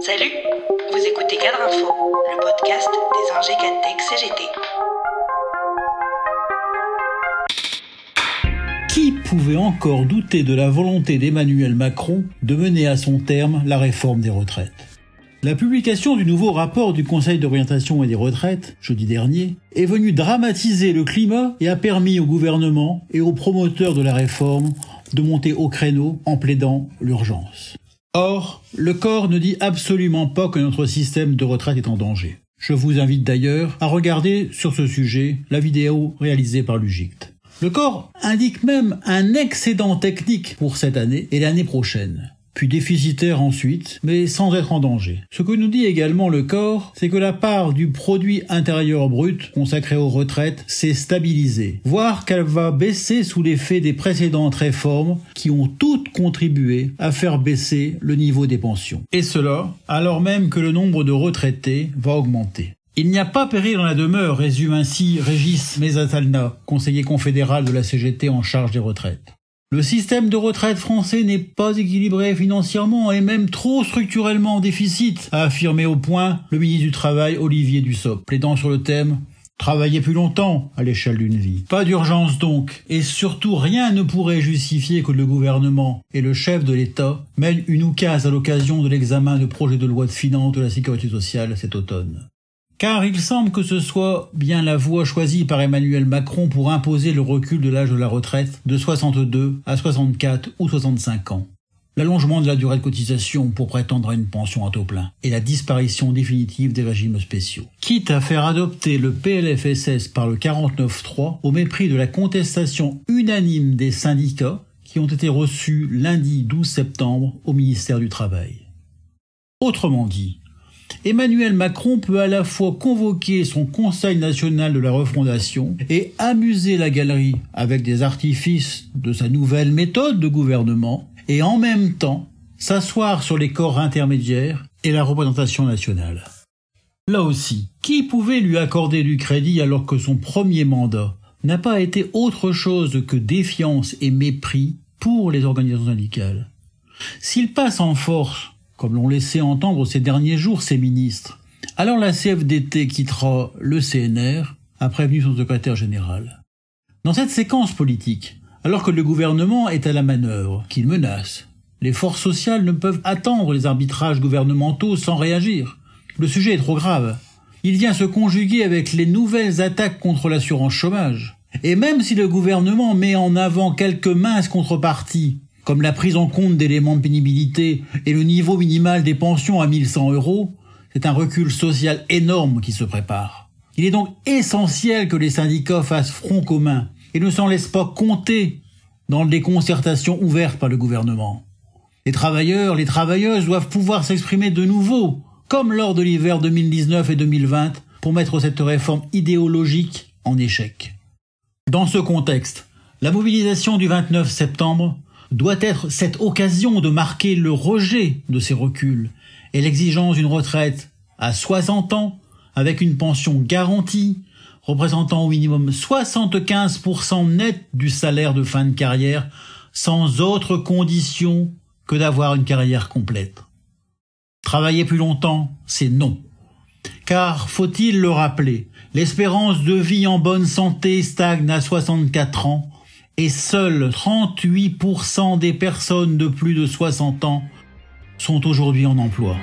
Salut, vous écoutez Cadre Info, le podcast des ingés CGT. Qui pouvait encore douter de la volonté d'Emmanuel Macron de mener à son terme la réforme des retraites? La publication du nouveau rapport du Conseil d'orientation et des retraites, jeudi dernier, est venue dramatiser le climat et a permis au gouvernement et aux promoteurs de la réforme de monter au créneau en plaidant l'urgence. Or, le corps ne dit absolument pas que notre système de retraite est en danger. Je vous invite d'ailleurs à regarder sur ce sujet la vidéo réalisée par l'UGICT. Le corps indique même un excédent technique pour cette année et l'année prochaine puis déficitaire ensuite, mais sans être en danger. Ce que nous dit également le corps, c'est que la part du produit intérieur brut consacré aux retraites s'est stabilisée, voire qu'elle va baisser sous l'effet des précédentes réformes qui ont toutes contribué à faire baisser le niveau des pensions. Et cela alors même que le nombre de retraités va augmenter. Il n'y a pas péril dans la demeure, résume ainsi Régis Mesatalna, conseiller confédéral de la CGT en charge des retraites. Le système de retraite français n'est pas équilibré financièrement et même trop structurellement en déficit, a affirmé au point le ministre du Travail Olivier Dussopt, plaidant sur le thème Travailler plus longtemps à l'échelle d'une vie. Pas d'urgence donc, et surtout rien ne pourrait justifier que le gouvernement et le chef de l'État mènent une oukase à l'occasion de l'examen de projet de loi de finances de la sécurité sociale cet automne car il semble que ce soit bien la voie choisie par Emmanuel Macron pour imposer le recul de l'âge de la retraite de 62 à 64 ou 65 ans. L'allongement de la durée de cotisation pour prétendre à une pension à taux plein et la disparition définitive des régimes spéciaux. Quitte à faire adopter le PLFSS par le 49.3 au mépris de la contestation unanime des syndicats qui ont été reçus lundi 12 septembre au ministère du Travail. Autrement dit, Emmanuel Macron peut à la fois convoquer son Conseil national de la refondation et amuser la galerie avec des artifices de sa nouvelle méthode de gouvernement et en même temps s'asseoir sur les corps intermédiaires et la représentation nationale. Là aussi, qui pouvait lui accorder du crédit alors que son premier mandat n'a pas été autre chose que défiance et mépris pour les organisations syndicales? S'il passe en force comme l'ont laissé entendre ces derniers jours ces ministres. Alors la CFDT quittera le CNR, a prévenu son secrétaire général. Dans cette séquence politique, alors que le gouvernement est à la manœuvre, qu'il menace, les forces sociales ne peuvent attendre les arbitrages gouvernementaux sans réagir. Le sujet est trop grave. Il vient se conjuguer avec les nouvelles attaques contre l'assurance chômage. Et même si le gouvernement met en avant quelques minces contreparties, comme la prise en compte d'éléments de pénibilité et le niveau minimal des pensions à 1100 euros, c'est un recul social énorme qui se prépare. Il est donc essentiel que les syndicats fassent front commun et ne s'en laissent pas compter dans les concertations ouvertes par le gouvernement. Les travailleurs, les travailleuses doivent pouvoir s'exprimer de nouveau, comme lors de l'hiver 2019 et 2020, pour mettre cette réforme idéologique en échec. Dans ce contexte, la mobilisation du 29 septembre doit être cette occasion de marquer le rejet de ces reculs et l'exigence d'une retraite à 60 ans avec une pension garantie représentant au minimum 75% net du salaire de fin de carrière sans autre condition que d'avoir une carrière complète. Travailler plus longtemps, c'est non. Car, faut-il le rappeler, l'espérance de vie en bonne santé stagne à 64 ans et seuls 38% des personnes de plus de 60 ans sont aujourd'hui en emploi.